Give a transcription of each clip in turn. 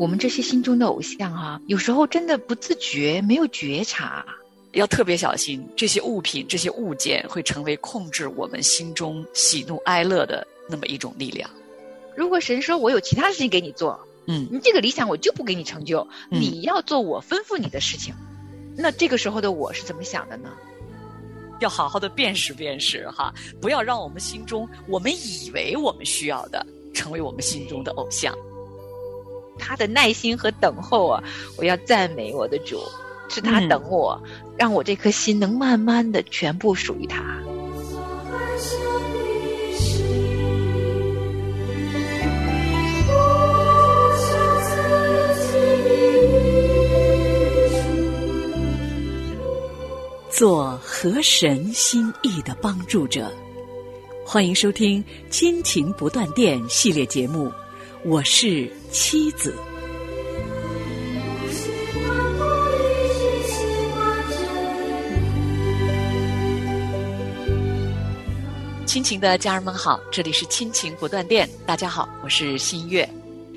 我们这些心中的偶像哈、有时候真的不自觉，没有觉察。要特别小心，这些物品、这些物件会成为控制我们心中喜怒哀乐的那么一种力量。如果神说我有其他事情给你做，嗯你这个理想我就不给你成就，嗯你要做我吩咐你的事情。那这个时候的我是怎么想的呢？要好好的辨识辨识哈，不要让我们心中我们以为我们需要的，成为我们心中的偶像。他的耐心和等候啊，我要赞美我的主，是他嗯等我，让我这颗心能慢慢的全部属于他。做河神心意的帮助者。欢迎收听《亲情不断电》系列节目，我是妻子。喜欢我一直喜欢着你。亲情的家人们好，这里是亲情不断电，大家好，我是新月。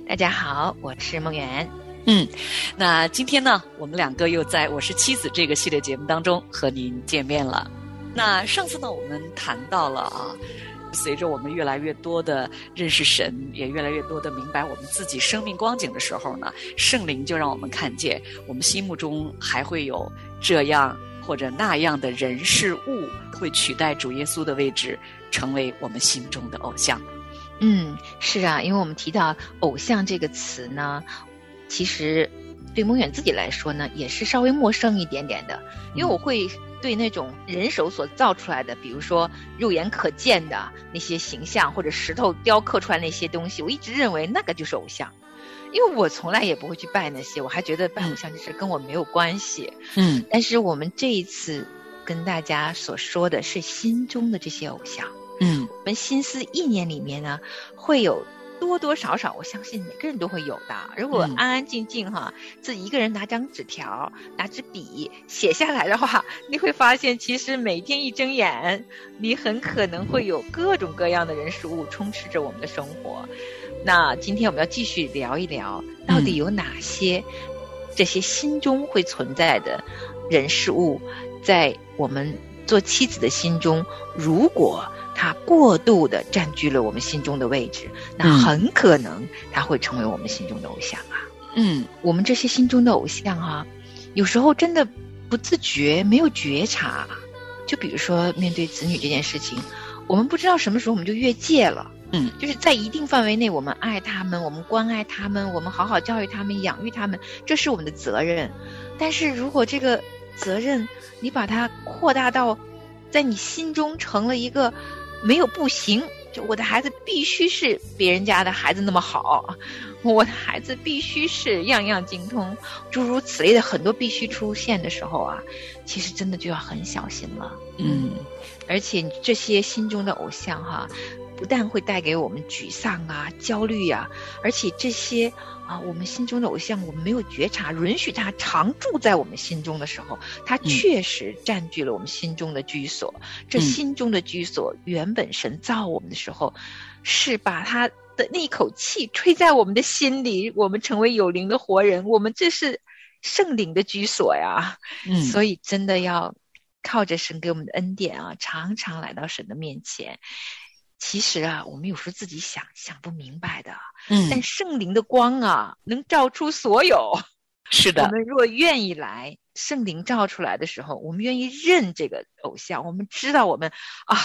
大家好，我是梦圆。嗯，那今天呢，我们两个又在我是妻子这个系列节目当中和您见面了。那上次呢，我们谈到了啊，随着我们越来越多的认识神，也越来越多的明白我们自己生命光景的时候呢，圣灵就让我们看见，我们心目中还会有这样或者那样的人事物会取代主耶稣的位置，成为我们心中的偶像。嗯，是啊，因为我们提到偶像这个词呢，其实对蒙远自己来说呢，也是稍微陌生一点点的，因为我会对那种人手所造出来的，比如说肉眼可见的那些形象，或者石头雕刻出来那些东西，我一直认为那个就是偶像。因为我从来也不会去拜那些，我还觉得拜偶像这事跟我没有关系。嗯但是我们这一次跟大家所说的是心中的这些偶像。嗯我们心思意念里面呢，会有多多少少，我相信每个人都会有的。如果嗯安安静静哈，自己一个人拿张纸条、拿支笔写下来的话，你会发现，其实每天一睁眼，你很可能会有各种各样的人事物充斥着我们的生活。那今天我们要继续聊一聊，到底有哪些这些心中会存在的人事物，在我们做妻子的心中，如果他过度的占据了我们心中的位置，那嗯很可能他会成为我们心中的偶像啊。嗯我们这些心中的偶像啊，有时候真的不自觉，没有觉察。就比如说面对子女这件事情，我们不知道什么时候我们就越界了。嗯，就是在一定范围内，我们爱他们，我们关爱他们，我们好好教育他们、养育他们，这是我们的责任。但是如果这个责任你把它扩大到在你心中成了一个没有不行，就我的孩子必须是别人家的孩子那么好，我的孩子必须是样样精通，诸如此类的很多必须出现的时候啊，其实真的就要很小心了。嗯而且这些心中的偶像哈、不但会带给我们沮丧啊、焦虑呀、而且这些啊，我们心中的偶像，我们没有觉察，允许他常住在我们心中的时候，它嗯确实占据了我们心中的居所。这嗯心中的居所，原本神造我们的时候，是把他的那一口气吹在我们的心里，我们成为有灵的活人，我们这是圣灵的居所呀。嗯，所以真的要靠着神给我们的恩典啊，常常来到神的面前。其实啊，我们有时候自己想想不明白的，嗯。但圣灵的光啊，能照出所有。是。的，我们若愿意来，圣灵照出来的时候，我们愿意认这个偶像，我们知道我们啊，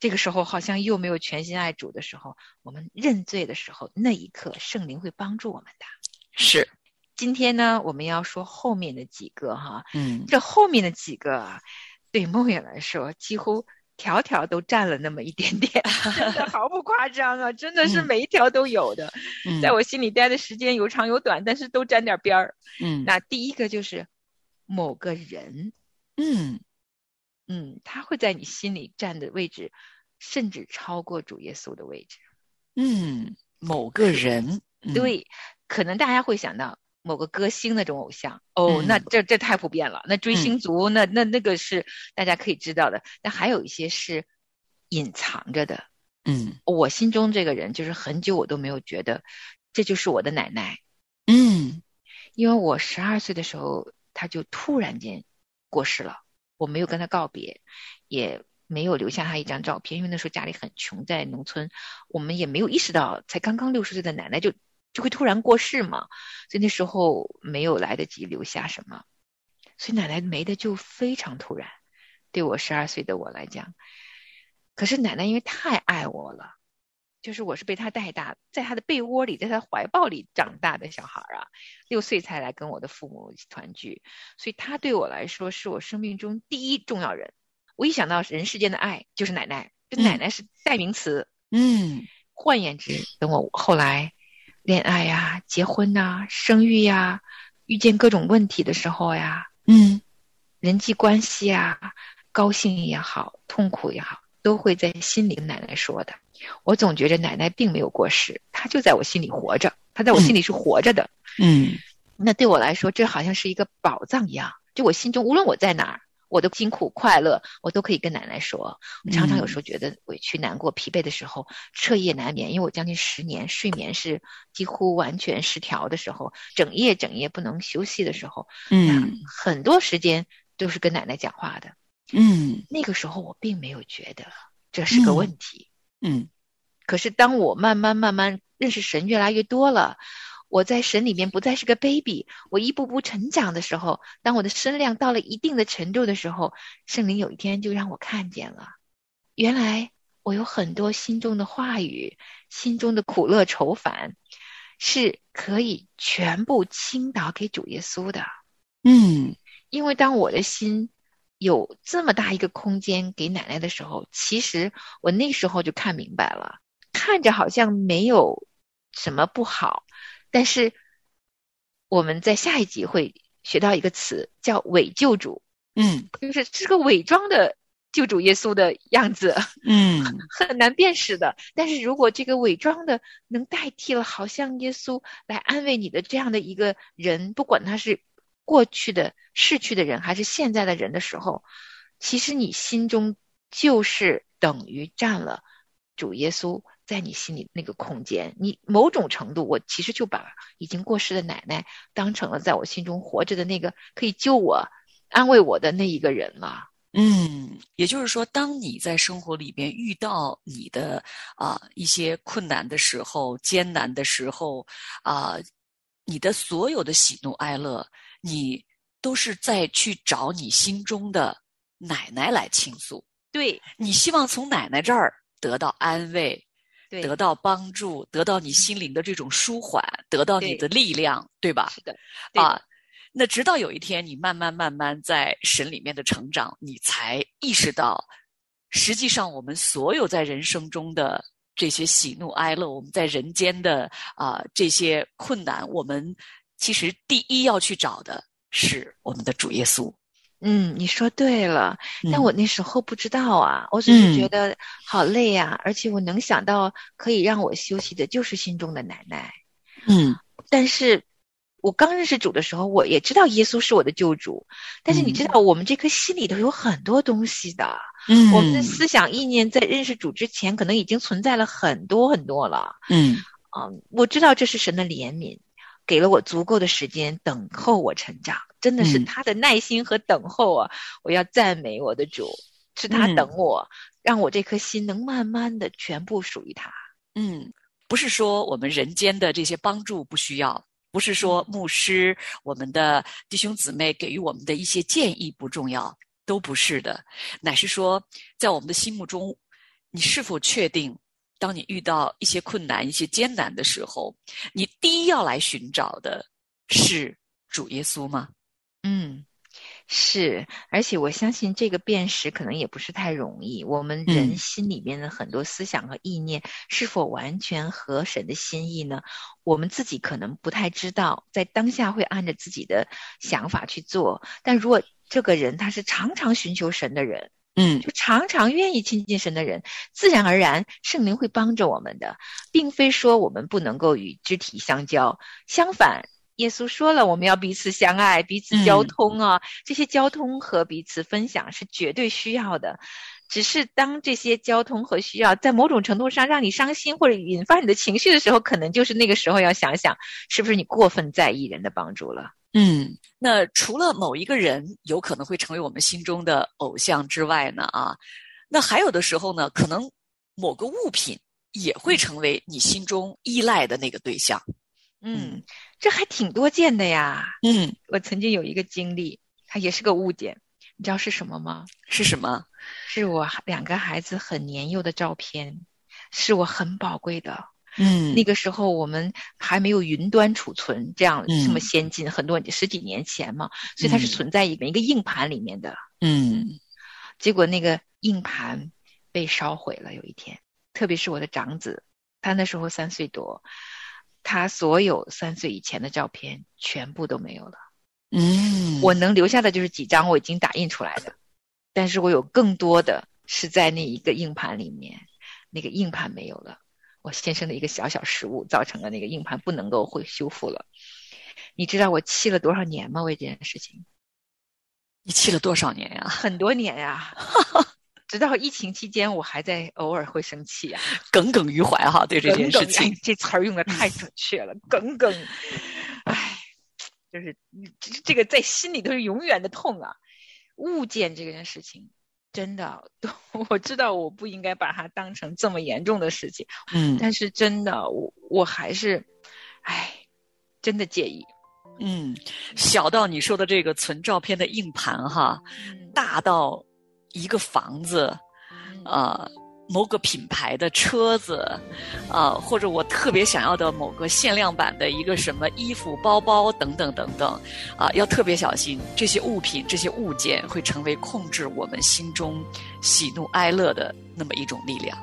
这个时候好像又没有全心爱主的时候，我们认罪的时候，那一刻圣灵会帮助我们的。是。今天呢，我们要说后面的几个哈，嗯。这后面的几个啊，对梦远来说，几乎条条都占了那么一点点，真的毫不夸张啊！真的是嗯每一条都有的，嗯在我心里待的时间有长有短，但是都沾点边儿。嗯那第一个就是某个人，嗯嗯，他会在你心里占的位置，甚至超过主耶稣的位置。嗯某个人嗯对，可能大家会想到某个歌星那种偶像，哦，嗯。那这这太普遍了。那追星族，那那那个是大家可以知道的。但还有一些是隐藏着的。嗯。我心中这个人，就是很久我都没有觉得这就是我的奶奶，嗯。因为我十二岁的时候，他就突然间过世了，我没有跟他告别，也没有留下他一张照片，因为那时候家里很穷，在农村，我们也没有意识到，才刚刚六十岁的奶奶就就会突然过世嘛，所以那时候没有来得及留下什么，所以奶奶没的就非常突然，对我十二岁的我来讲，可是奶奶因为太爱我了。就是我是被她带大，在她的被窝里，在她怀抱里长大的小孩儿啊，六岁才来跟我的父母团聚，所以她对我来说是我生命中第一重要人。我一想到人世间的爱，就是奶奶，这嗯奶奶是代名词。嗯换言之，等我后来恋爱呀、结婚呐、生育呀、遇见各种问题的时候呀，嗯人际关系啊，高兴也好，痛苦也好，都会在心里跟奶奶说的。我总觉着奶奶并没有过世，她就在我心里活着，她在我心里是活着的。嗯那对我来说，这好像是一个宝藏一样。就我心中，无论我在哪儿，我的辛苦、快乐，我都可以跟奶奶说。我常常有时候觉得委屈、难过、疲惫的时候，彻夜难眠，因为我将近十年睡眠是几乎完全失调的时候，整夜整夜不能休息的时候，嗯很多时间都是跟奶奶讲话的。嗯那个时候我并没有觉得这是个问题。嗯可是当我慢慢慢慢认识神越来越多了，我在神里面不再是个 baby，我一步步成长的时候，当我的身量到了一定的程度的时候，圣灵有一天就让我看见了，原来我有很多心中的话语，心中的苦乐愁烦，是可以全部倾倒给主耶稣的。嗯因为当我的心有这么大一个空间给奶奶的时候，其实我那时候就看明白了，看着好像没有什么不好，但是我们在下一集会学到一个词叫伪救主，嗯就是是个伪装的救主耶稣的样子，嗯 很难辨识的。但是如果这个伪装的能代替了好像耶稣来安慰你的这样的一个人，不管他是过去的逝去的人还是现在的人的时候，其实你心中就是等于占了主耶稣在你心里那个空间。你某种程度，我其实就把已经过世的奶奶当成了在我心中活着的那个可以救我、安慰我的那一个人了。嗯，也就是说，当你在生活里边遇到你的啊、一些困难的时候、艰难的时候啊、你的所有的喜怒哀乐，你都是在去找你心中的奶奶来倾诉。对你希望从奶奶这儿得到安慰，对，得到帮助，得到你心灵的这种舒缓，得到你的力量，对吧？是的，的啊，那直到有一天，你慢慢慢慢在神里面的成长，你才意识到，实际上我们所有在人生中的这些喜怒哀乐，我们在人间的啊、这些困难，我们其实第一要去找的是我们的主耶稣。嗯，你说对了，但嗯。我那时候不知道啊，我只是觉嗯。得好累啊，而且我能想到可以让我休息的就是心中的奶奶。嗯。但是我刚认识主的时候，我也知道耶稣是我的救主，但是你知道，我们这颗心里头有很多东西的，嗯我们的思想意念在认识主之前，可能已经存在了很多很多了。嗯。嗯，我知道这是神的怜悯，给了我足够的时间等候我成长，真的是嗯他的耐心和等候啊！我要赞美我的主，是他嗯等我，让我这颗心能慢慢的全部属于他。嗯，不是说我们人间的这些帮助不需要，不是说牧师、我们的弟兄姊妹给予我们的一些建议不重要，都不是的，乃是说，在我们的心目中，你是否确定，当你遇到一些困难、一些艰难的时候，你第一要来寻找的是主耶稣吗？嗯，是，而且我相信这个辨识可能也不是太容易。我们人嗯心里面的很多思想和意念是否完全合神的心意呢？我们自己可能不太知道，在当下会按着自己的想法去做。但如果这个人他是常常寻求神的人，嗯就常常愿意亲近神的人，自然而然圣灵会帮着我们的，并非说我们不能够与肢体相交，相反。耶稣说了，我们要彼此相爱，彼此交嗯通啊，这些交通和彼此分享是绝对需要的。只是当这些交通和需要在某种程度上让你伤心或者引发你的情绪的时候，可能就是那个时候要想想，是不是你过分在意人的帮助了。嗯，那除了某一个人有可能会成为我们心中的偶像之外呢，啊，那还有的时候呢，可能某个物品也会成为你心中依赖的那个对象。嗯，这还挺多见的呀。嗯，我曾经有一个经历，它也是个物件，你知道是什么吗？是什么？是我两个孩子很年幼的照片，是我很宝贵的。嗯那个时候我们还没有云端储存这样嗯这么先进，很多十几年前嘛，所以它是嗯存在一个一个硬盘里面的。嗯结果那个硬盘被烧毁了。有一天，特别是我的长子，他那时候三岁多，他所有三岁以前的照片全部都没有了。嗯，我能留下的就是几张我已经打印出来的，但是我有更多的是在那一个硬盘里面，那个硬盘没有了。我先生的一个小小失误，造成了那个硬盘不能够会修复了。你知道我气了多少年吗？为这件事情，你气了多少年呀？很多年呀、直到疫情期间，我还在偶尔会生气啊。耿耿于怀哈，对这件事情哎。这词儿用的太准确了，耿耿，唉，就是这这个在心里都是永远的痛啊。物件这件事情，真的，我知道我不应该把它当成这么严重的事情，嗯但是真的，我我还是，唉，真的介意。嗯，小到你说的这个存照片的硬盘哈，大到一个房子，嗯呃，某个品牌的车子，呃，或者我特别想要的某个限量版的一个什么衣服、包包等等等等，啊、要特别小心，这些物品、这些物件会成为控制我们心中喜怒哀乐的那么一种力量。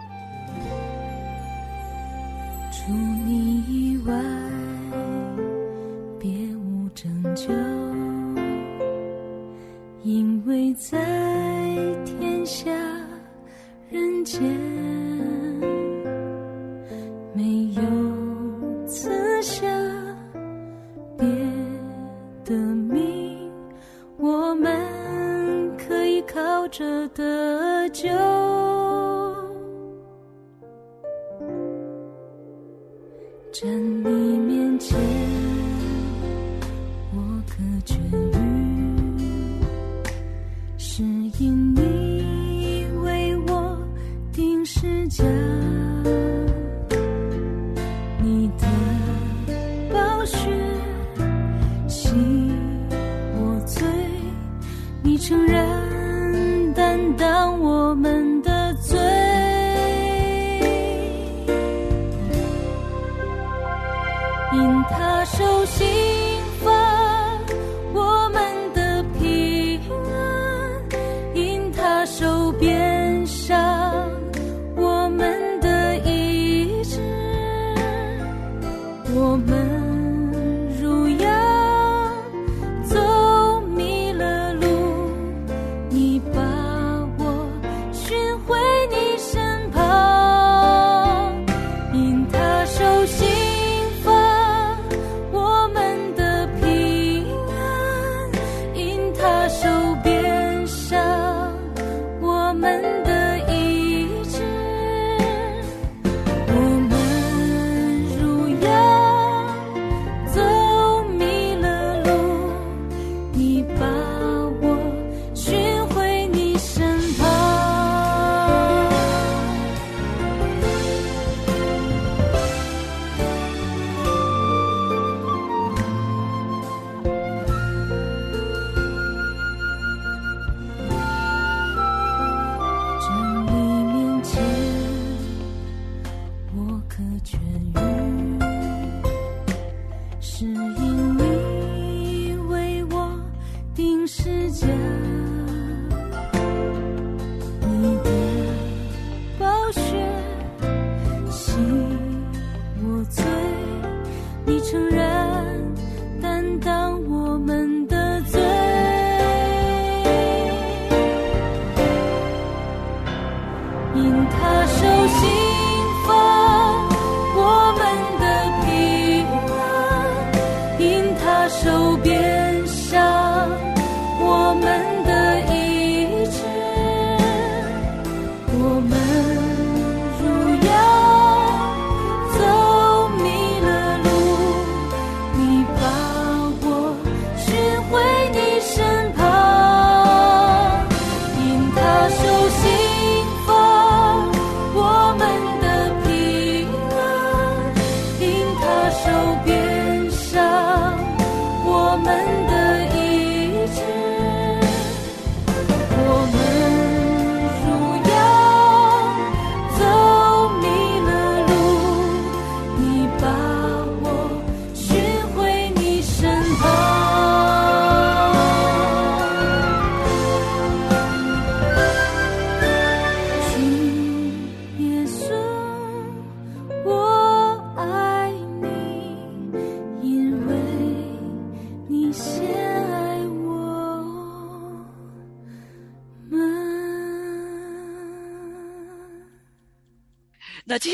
除你以外，别无拯救，因为在天下人间没有赐下别的命，我们可以靠着得救。站你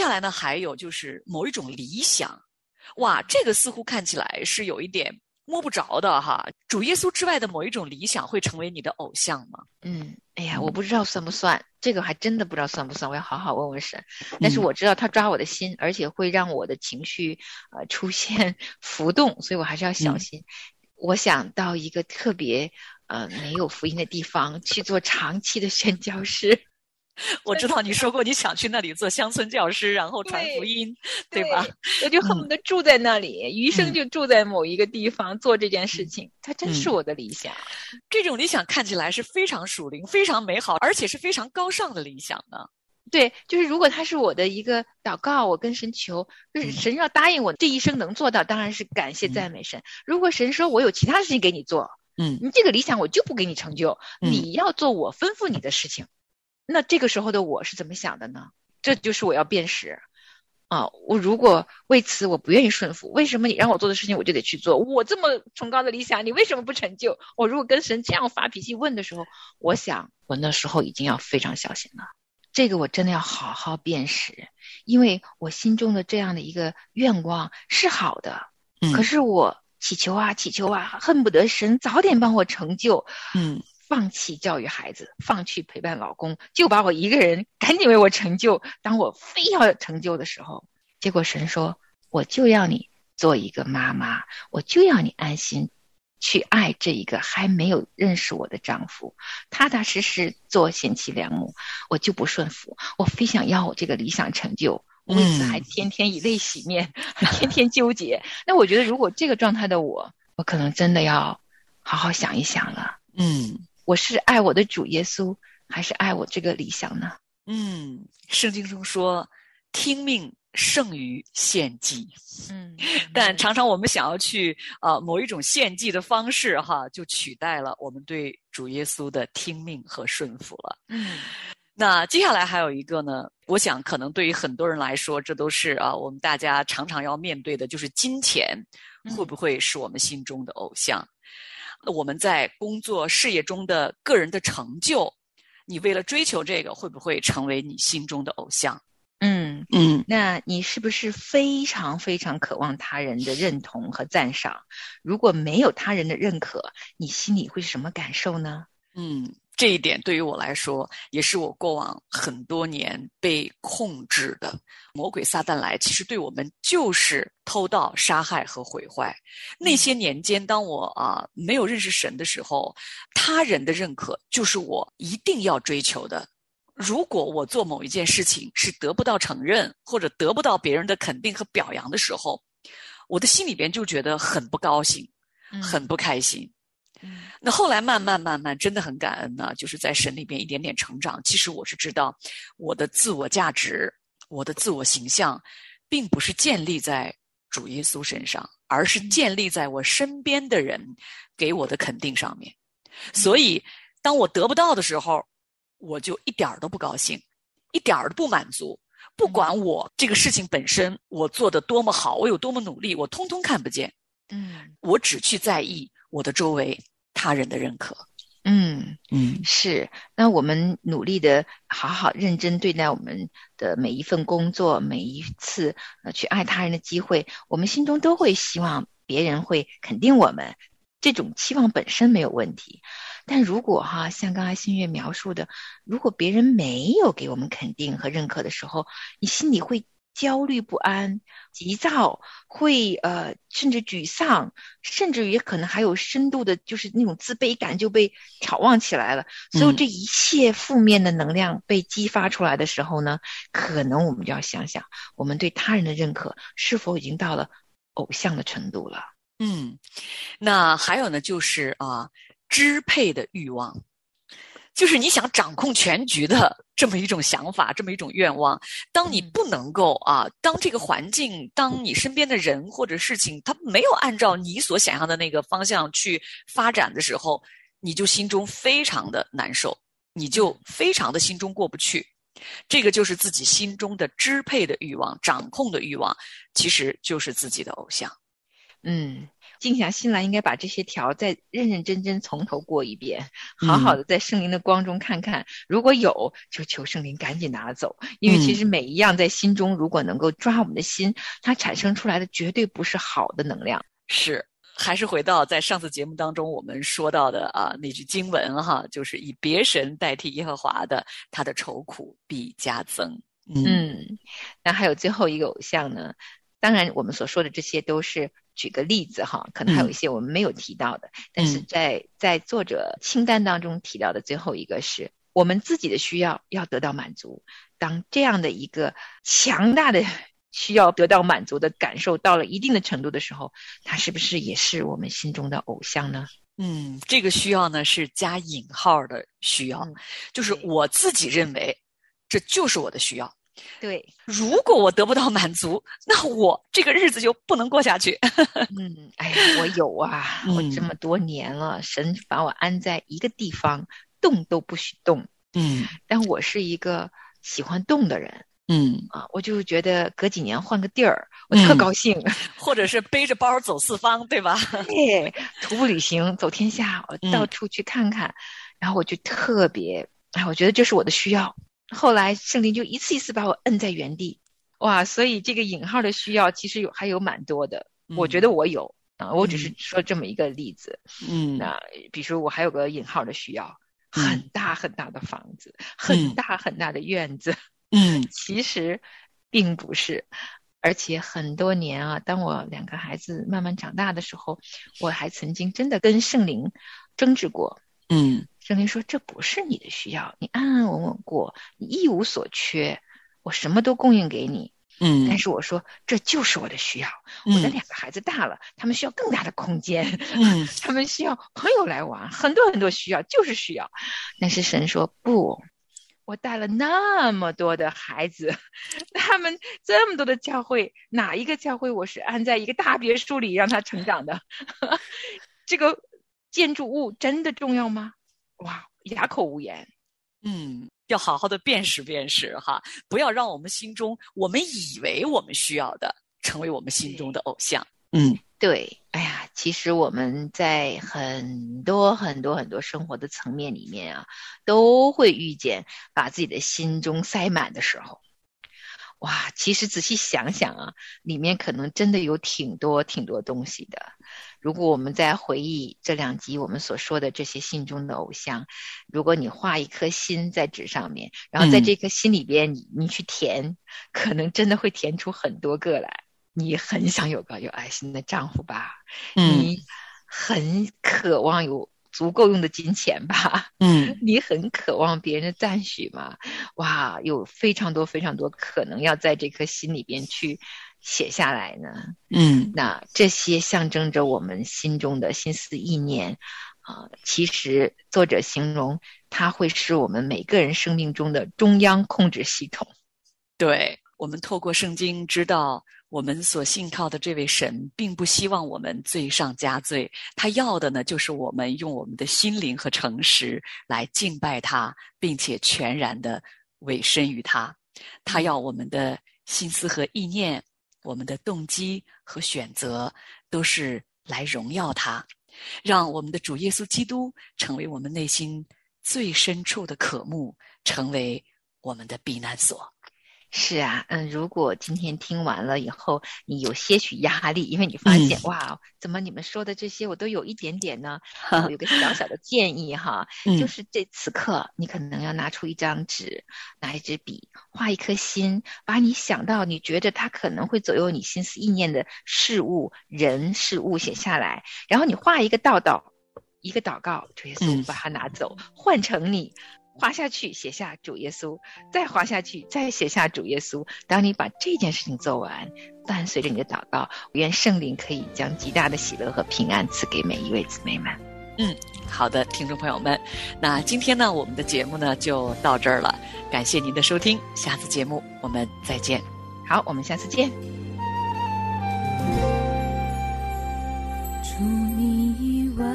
下来呢，还有就是某一种理想，哇，这个似乎看起来是有一点摸不着的哈。主耶稣之外的某一种理想会成为你的偶像吗？嗯，哎呀，我不知道算不算，这个还真的不知道算不算，我要好好问问神。但是我知道他抓我的心，而且会让我的情绪呃出现浮动，所以我还是要小心。我想到一个特别呃没有福音的地方去做长期的宣教师。我知道你说过你想去那里做乡村教师，然后传福音，对吧？我就恨不得住在那里，余生就住在某一个地方做这件事情。它真是我的理想。这种理想看起来是非常属灵、非常美好，而且是非常高尚的理想呢。对，就是如果他是我的一个祷告，我跟神求，就是神要答应我这一生能做到，当然是感谢赞美神。如果神说我有其他事情给你做，嗯，你这个理想我就不给你成就，你要做我吩咐你的事情。那这个时候的我是怎么想的呢？这就是我要辨识啊！我如果为此我不愿意顺服，为什么你让我做的事情我就得去做？我这么崇高的理想，你为什么不成就？我如果跟神这样发脾气问的时候，我想我那时候已经要非常小心了。这个我真的要好好辨识，因为我心中的这样的一个愿望是好的，可是我祈求啊祈求啊，恨不得神早点帮我成就，嗯。放弃教育孩子，放弃陪伴老公，就把我一个人赶紧为我成就。当我非要成就的时候，结果神说：“我就要你做一个妈妈，我就要你安心去爱这一个还没有认识我的丈夫，踏踏实实做贤妻良母。”我就不顺服，我非想要我这个理想成就，为此还天天以泪洗面，天天纠结。那我觉得，如果这个状态的我，我可能真的要好好想一想了。嗯。我是爱我的主耶稣，还是爱我这个理想呢？嗯，圣经中说，听命胜于献祭。嗯，但常常我们想要去啊某一种献祭的方式，哈，就取代了我们对主耶稣的听命和顺服了。嗯，那接下来还有一个呢，我想可能对于很多人来说，这都是啊我们大家常常要面对的，就是金钱会不会是我们心中的偶像？我们在工作事业中的个人的成就，你为了追求这个，会不会成为你心中的偶像？嗯嗯，那你是不是非常非常渴望他人的认同和赞赏？如果没有他人的认可，你心里会是什么感受呢？嗯。这一点对于我来说，也是我过往很多年被控制的。魔鬼撒旦来，其实对我们就是偷盗、杀害和毁坏。那些年间，当我啊没有认识神的时候，他人的认可就是我一定要追求的。如果我做某一件事情是得不到承认，或者得不到别人的肯定和表扬的时候，我的心里边就觉得很不高兴，很不开心。那后来慢慢慢慢，真的很感恩呢，就是在神里边一点点成长。其实我是知道，我的自我价值、我的自我形象，并不是建立在主耶稣身上，而是建立在我身边的人给我的肯定上面。所以，当我得不到的时候，我就一点儿都不高兴，一点儿都不满足。不管我这个事情本身我做的多么好，我有多么努力，我通通看不见。嗯，我只去在意。我的周围他人的认可，嗯嗯，是。那我们努力的好好认真对待我们的每一份工作，每一次呃去爱他人的机会，我们心中都会希望别人会肯定我们。这种期望本身没有问题，但如果哈像刚才新月描述的，如果别人没有给我们肯定和认可的时候，你心里会。焦虑不安、急躁，会呃，甚至沮丧，甚至于可能还有深度的，就是那种自卑感就被挑旺起来了。所以这一切负面的能量被激发出来的时候呢，可能我们就要想想，我们对他人的认可是否已经到了偶像的程度了。嗯，那还有呢，就是啊，支配的欲望。就是你想掌控全局的这么一种想法，这么一种愿望。当你不能够啊，当这个环境，当你身边的人或者事情，它没有按照你所想象的那个方向去发展的时候，你就心中非常的难受，你就非常的心中过不去。这个就是自己心中的支配的欲望、掌控的欲望，其实就是自己的偶像。嗯。静下心来，应该把这些条再认认真真从头过一遍，好好的在圣灵的光中看看，如果有，就求圣灵赶紧拿走，因为其实每一样在心中，如果能够抓我们的心，它产生出来的绝对不是好的能量。是，还是回到在上次节目当中我们说到的啊那句经文哈，就是以别神代替耶和华的，他的愁苦必加增。嗯，那还有最后一个偶像呢？当然，我们所说的这些都是举个例子哈，可能还有一些我们没有提到的。但是在在作者清单当中提到的最后一个是我们自己的需要要得到满足。当这样的一个强大的需要得到满足的感受到了一定的程度的时候，它是不是也是我们心中的偶像呢？嗯，这个需要呢是加引号的需要，就是我自己认为这就是我的需要。对，如果我得不到满足，那我这个日子就不能过下去。嗯，哎呀，我有啊，我这么多年了，神把我安在一个地方，动都不许动。嗯，但我是一个喜欢动的人。嗯啊，我就觉得隔几年换个地儿，我特高兴。或者是背着包走四方，对吧？对，徒步旅行，走天下，我到处去看看，然后我就特别，哎，我觉得这是我的需要。后来圣灵就一次一次把我摁在原地，哇！所以这个引号的需要其实有还有蛮多的，我觉得我有啊，我只是说这么一个例子。嗯，那比如说我还有个引号的需要，很大很大的房子，很大很大的院子。嗯，其实并不是，而且很多年啊，当我两个孩子慢慢长大的时候，我还曾经真的跟圣灵争执过。嗯。圣灵说：“这不是你的需要，你安安稳稳过，你一无所缺，我什么都供应给你。嗯，但是我说这就是我的需要。我的两个孩子大了，他们需要更大的空间，嗯，他们需要朋友来玩，很多很多需要，就是需要。但是神说不，我带了那么多的孩子，他们这么多的教会，哪一个教会我是安在一个大别墅里让他成长的？这个建筑物真的重要吗？”哇，哑口无言。嗯，要好好的辨识辨识哈，不要让我们心中我们以为我们需要的，成为我们心中的偶像。嗯，对。哎呀，其实我们在很多很多很多生活的层面里面啊，都会遇见把自己的心中塞满的时候。哇，其实仔细想想啊，里面可能真的有挺多挺多东西的。如果我们在回忆这两集我们所说的这些信中的偶像，如果你画一颗心在纸上面，然后在这颗心里边你你去填，可能真的会填出很多个来。你很想有个有爱心的丈夫吧？你很渴望有足够用的金钱吧？嗯，你很渴望别人的赞许吗？哇，有非常多非常多可能要在这颗心里边去。写下来呢？嗯，那这些象征着我们心中的心思意念啊。其实作者形容，它会是我们每个人生命中的中央控制系统。对我们透过圣经知道，我们所信靠的这位神，并不希望我们罪上加罪。他要的呢，就是我们用我们的心灵和诚实来敬拜他，并且全然的委身于他。他要我们的心思和意念。我们的动机和选择都是来荣耀他，让我们的主耶稣基督成为我们内心最深处的渴慕，成为我们的避难所。是啊，嗯，如果今天听完了以后，你有些许压力，因为你发现哇，怎么你们说的这些我都有一点点呢？我有个小小的建议哈，就是这此刻你可能要拿出一张纸，拿一支笔，画一颗心，把你想到你觉得它可能会左右你心思意念的事物、人、事物写下来，然后你画一个道道，一个祷告，主耶稣把它拿走，换成你。滑下去，写下主耶稣，再滑下去，再写下主耶稣。当你把这件事情做完，伴随着你的祷告，愿圣灵可以将极大的喜乐和平安赐给每一位姊妹们。嗯，好的，听众朋友们，那今天呢，我们的节目呢就到这儿了，感谢您的收听，下次节目我们再见。好，我们下次见。除你以外，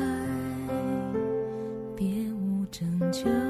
别无拯救。